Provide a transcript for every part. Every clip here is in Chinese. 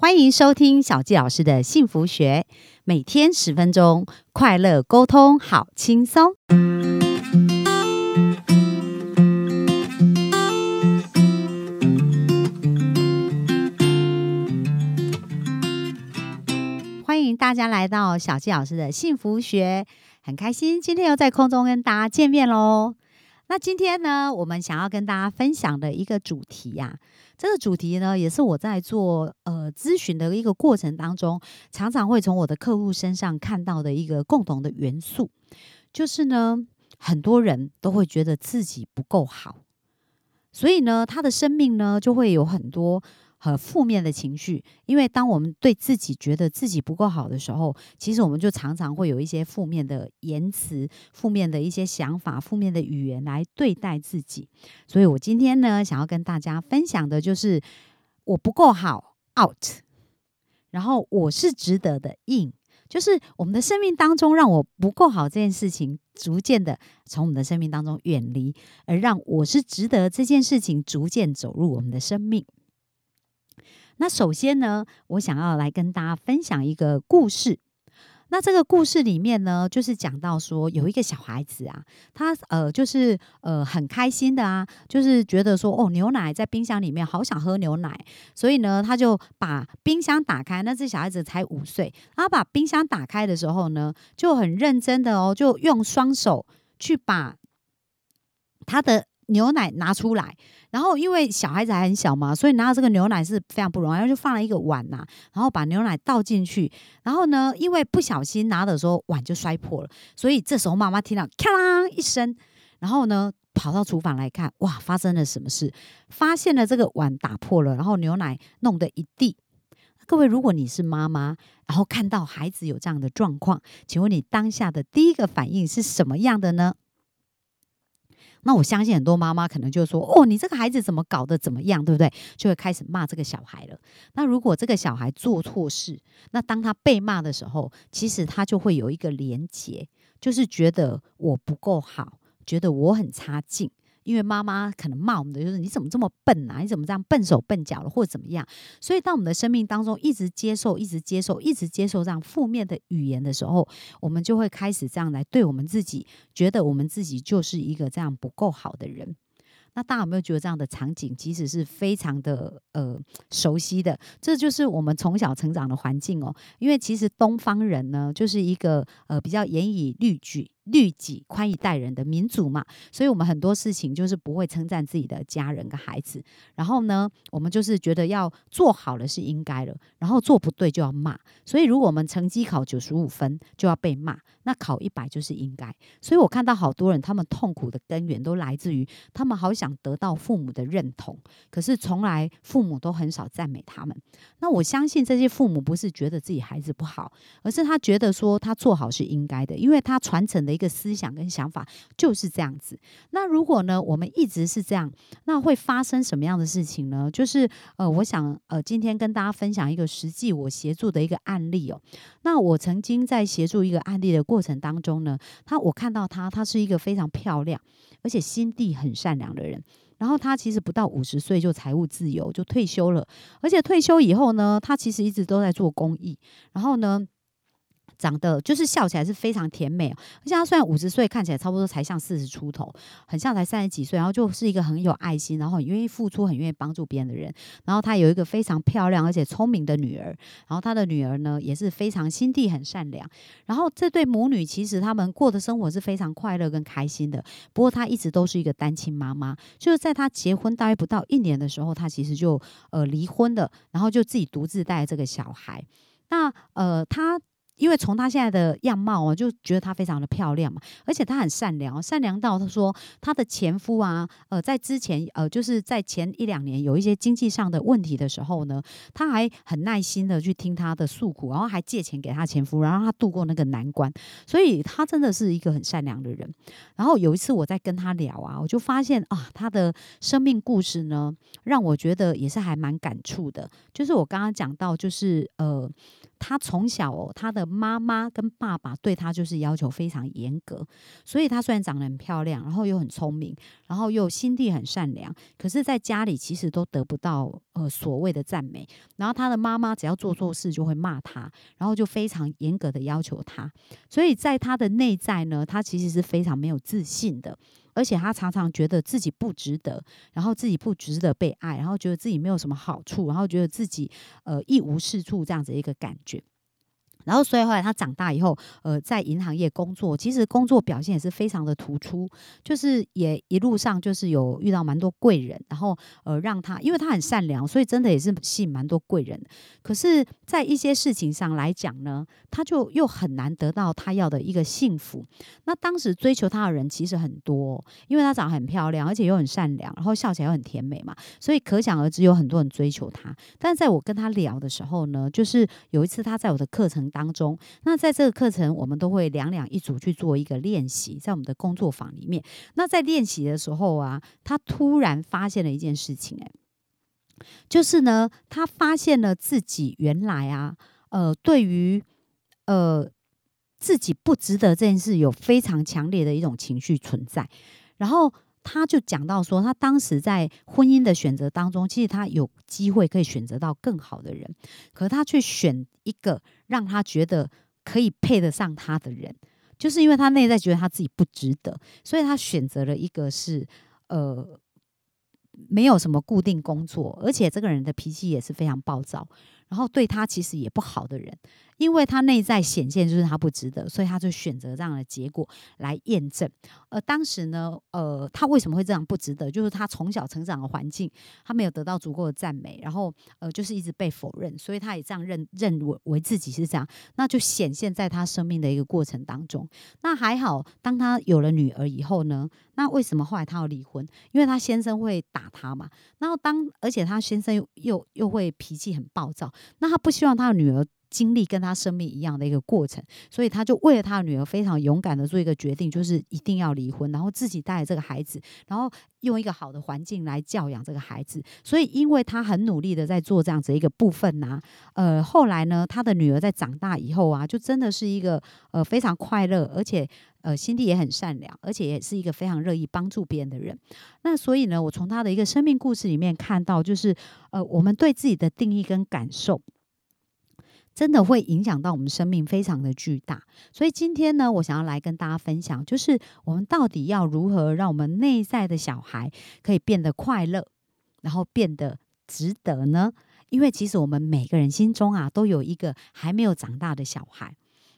欢迎收听小纪老师的幸福学，每天十分钟，快乐沟通，好轻松。欢迎大家来到小纪老师的幸福学，很开心今天又在空中跟大家见面喽。那今天呢，我们想要跟大家分享的一个主题呀、这个主题呢，也是我在做呃咨询的一个过程当中，常常会从我的客户身上看到的一个共同的元素，就是呢，很多人都会觉得自己不够好，所以呢，他的生命呢就会有很多。和负面的情绪，因为当我们对自己觉得自己不够好的时候，其实我们就常常会有一些负面的言辞、负面的一些想法、负面的语言来对待自己。所以我今天呢，想要跟大家分享的就是我不够好 out，然后我是值得的 in，就是我们的生命当中让我不够好这件事情，逐渐的从我们的生命当中远离，而让我是值得这件事情逐渐走入我们的生命。那首先呢，我想要来跟大家分享一个故事。那这个故事里面呢，就是讲到说有一个小孩子啊，他呃就是呃很开心的啊，就是觉得说哦牛奶在冰箱里面，好想喝牛奶，所以呢他就把冰箱打开。那这小孩子才五岁，他把冰箱打开的时候呢，就很认真的哦，就用双手去把他的牛奶拿出来。然后因为小孩子还很小嘛，所以拿到这个牛奶是非常不容易，然后就放了一个碗呐、然后把牛奶倒进去，然后呢，因为不小心拿的时候碗就摔破了，所以这时候妈妈听到咔啦一声，然后呢跑到厨房来看，哇，发生了什么事？发现了这个碗打破了，然后牛奶弄得一地。各位，如果你是妈妈，然后看到孩子有这样的状况，请问你当下的第一个反应是什么样的呢？那我相信很多妈妈可能就说：“哦，你这个孩子怎么搞得怎么样，对不对？”就会开始骂这个小孩了。那如果这个小孩做错事，那当他被骂的时候，其实他就会有一个连结，就是觉得我不够好，觉得我很差劲。因为妈妈可能骂我们的就是你怎么这么笨啊？你怎么这样笨手笨脚了，或者怎么样？所以当我们的生命当中一直接受、一直接受、一直接受这样负面的语言的时候，我们就会开始这样来对我们自己，觉得我们自己就是一个这样不够好的人。那大家有没有觉得这样的场景其实是非常的呃熟悉的？这就是我们从小成长的环境哦。因为其实东方人呢，就是一个呃比较严以律己、律己、宽以待人的民族嘛，所以我们很多事情就是不会称赞自己的家人跟孩子。然后呢，我们就是觉得要做好了是应该了，然后做不对就要骂。所以如果我们成绩考九十五分，就要被骂。那考一百就是应该，所以我看到好多人，他们痛苦的根源都来自于他们好想得到父母的认同，可是从来父母都很少赞美他们。那我相信这些父母不是觉得自己孩子不好，而是他觉得说他做好是应该的，因为他传承的一个思想跟想法就是这样子。那如果呢，我们一直是这样，那会发生什么样的事情呢？就是呃，我想呃，今天跟大家分享一个实际我协助的一个案例哦。那我曾经在协助一个案例的过程当中呢，他我看到他，他是一个非常漂亮，而且心地很善良的人。然后他其实不到五十岁就财务自由，就退休了。而且退休以后呢，他其实一直都在做公益。然后呢，长得就是笑起来是非常甜美，而且他虽然五十岁，看起来差不多才像四十出头，很像才三十几岁，然后就是一个很有爱心，然后很愿意付出、很愿意帮助别人的人。然后他有一个非常漂亮而且聪明的女儿，然后他的女儿呢也是非常心地很善良。然后这对母女其实他们过的生活是非常快乐跟开心的。不过她一直都是一个单亲妈妈，就是在她结婚大约不到一年的时候，她其实就呃离婚了，然后就自己独自带这个小孩。那呃她。因为从她现在的样貌哦，就觉得她非常的漂亮嘛，而且她很善良，善良到她说她的前夫啊，呃，在之前呃，就是在前一两年有一些经济上的问题的时候呢，她还很耐心的去听她的诉苦，然后还借钱给她前夫，然后让她度过那个难关。所以她真的是一个很善良的人。然后有一次我在跟她聊啊，我就发现啊，她的生命故事呢，让我觉得也是还蛮感触的。就是我刚刚讲到，就是呃。他从小哦，他的妈妈跟爸爸对他就是要求非常严格，所以他虽然长得很漂亮，然后又很聪明，然后又心地很善良，可是在家里其实都得不到呃所谓的赞美。然后他的妈妈只要做错事就会骂他，然后就非常严格的要求他，所以在他的内在呢，他其实是非常没有自信的。而且他常常觉得自己不值得，然后自己不值得被爱，然后觉得自己没有什么好处，然后觉得自己呃一无是处这样子一个感觉。然后，所以后来他长大以后，呃，在银行业工作，其实工作表现也是非常的突出，就是也一路上就是有遇到蛮多贵人，然后呃，让他因为他很善良，所以真的也是吸引蛮多贵人。可是，在一些事情上来讲呢，他就又很难得到他要的一个幸福。那当时追求他的人其实很多，因为他长得很漂亮，而且又很善良，然后笑起来又很甜美嘛，所以可想而知有很多人追求他。但在我跟他聊的时候呢，就是有一次他在我的课程当。中，那在这个课程，我们都会两两一组去做一个练习，在我们的工作坊里面。那在练习的时候啊，他突然发现了一件事情，哎，就是呢，他发现了自己原来啊，呃，对于呃自己不值得这件事，有非常强烈的一种情绪存在，然后。他就讲到说，他当时在婚姻的选择当中，其实他有机会可以选择到更好的人，可他却选一个让他觉得可以配得上他的人，就是因为他内在觉得他自己不值得，所以他选择了一个是呃没有什么固定工作，而且这个人的脾气也是非常暴躁。然后对他其实也不好的人，因为他内在显现就是他不值得，所以他就选择这样的结果来验证。而当时呢，呃，他为什么会这样不值得？就是他从小成长的环境，他没有得到足够的赞美，然后呃，就是一直被否认，所以他也这样认认为为自己是这样，那就显现在他生命的一个过程当中。那还好，当他有了女儿以后呢，那为什么后来他要离婚？因为他先生会打他嘛。然后当而且他先生又又又会脾气很暴躁。那他不希望他的女儿经历跟他生命一样的一个过程，所以他就为了他的女儿非常勇敢的做一个决定，就是一定要离婚，然后自己带着这个孩子，然后用一个好的环境来教养这个孩子。所以，因为他很努力的在做这样子一个部分呐，呃，后来呢，他的女儿在长大以后啊，就真的是一个呃非常快乐，而且呃心地也很善良，而且也是一个非常乐意帮助别人的人。那所以呢，我从他的一个生命故事里面看到，就是呃我们对自己的定义跟感受。真的会影响到我们生命，非常的巨大。所以今天呢，我想要来跟大家分享，就是我们到底要如何让我们内在的小孩可以变得快乐，然后变得值得呢？因为其实我们每个人心中啊，都有一个还没有长大的小孩。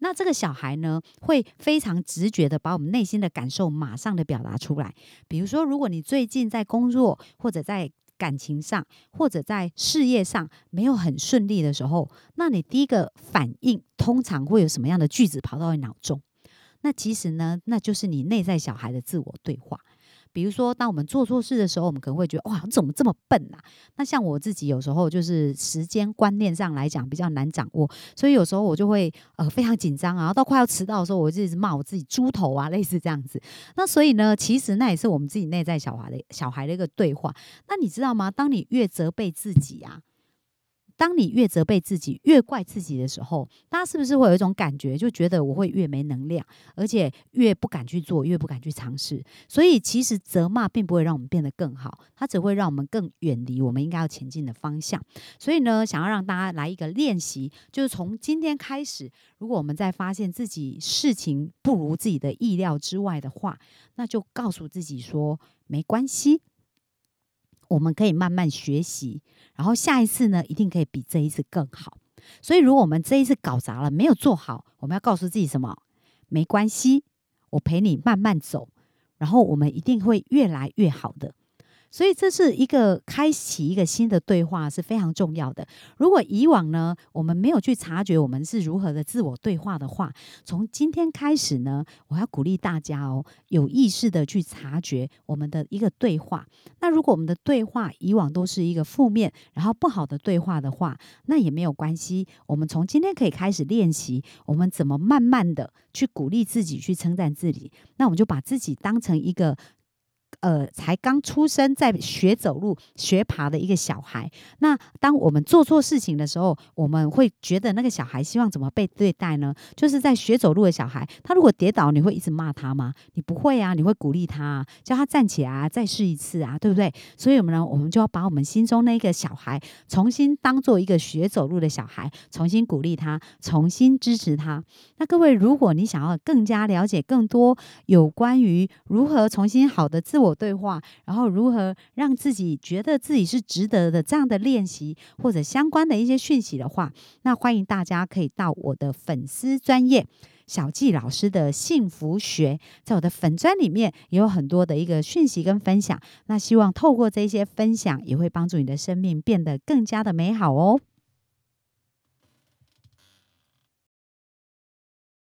那这个小孩呢，会非常直觉的把我们内心的感受马上的表达出来。比如说，如果你最近在工作或者在感情上或者在事业上没有很顺利的时候，那你第一个反应通常会有什么样的句子跑到你脑中？那其实呢，那就是你内在小孩的自我对话。比如说，当我们做错事的时候，我们可能会觉得哇，你怎么这么笨啊？那像我自己有时候就是时间观念上来讲比较难掌握，所以有时候我就会呃非常紧张啊，到快要迟到的时候，我就一直骂我自己猪头啊，类似这样子。那所以呢，其实那也是我们自己内在小孩的小孩的一个对话。那你知道吗？当你越责备自己啊。当你越责备自己、越怪自己的时候，大家是不是会有一种感觉，就觉得我会越没能量，而且越不敢去做，越不敢去尝试？所以，其实责骂并不会让我们变得更好，它只会让我们更远离我们应该要前进的方向。所以呢，想要让大家来一个练习，就是从今天开始，如果我们在发现自己事情不如自己的意料之外的话，那就告诉自己说没关系。我们可以慢慢学习，然后下一次呢，一定可以比这一次更好。所以，如果我们这一次搞砸了，没有做好，我们要告诉自己什么？没关系，我陪你慢慢走，然后我们一定会越来越好的。所以这是一个开启一个新的对话是非常重要的。如果以往呢，我们没有去察觉我们是如何的自我对话的话，从今天开始呢，我要鼓励大家哦，有意识的去察觉我们的一个对话。那如果我们的对话以往都是一个负面，然后不好的对话的话，那也没有关系。我们从今天可以开始练习，我们怎么慢慢的去鼓励自己，去称赞自己。那我们就把自己当成一个。呃，才刚出生在学走路、学爬的一个小孩，那当我们做错事情的时候，我们会觉得那个小孩希望怎么被对待呢？就是在学走路的小孩，他如果跌倒，你会一直骂他吗？你不会啊，你会鼓励他，叫他站起来啊，再试一次啊，对不对？所以我们呢，我们就要把我们心中那个小孩重新当做一个学走路的小孩，重新鼓励他，重新支持他。那各位，如果你想要更加了解更多有关于如何重新好的自我，我对话，然后如何让自己觉得自己是值得的这样的练习，或者相关的一些讯息的话，那欢迎大家可以到我的粉丝专业小纪老师的幸福学，在我的粉专里面也有很多的一个讯息跟分享。那希望透过这些分享，也会帮助你的生命变得更加的美好哦。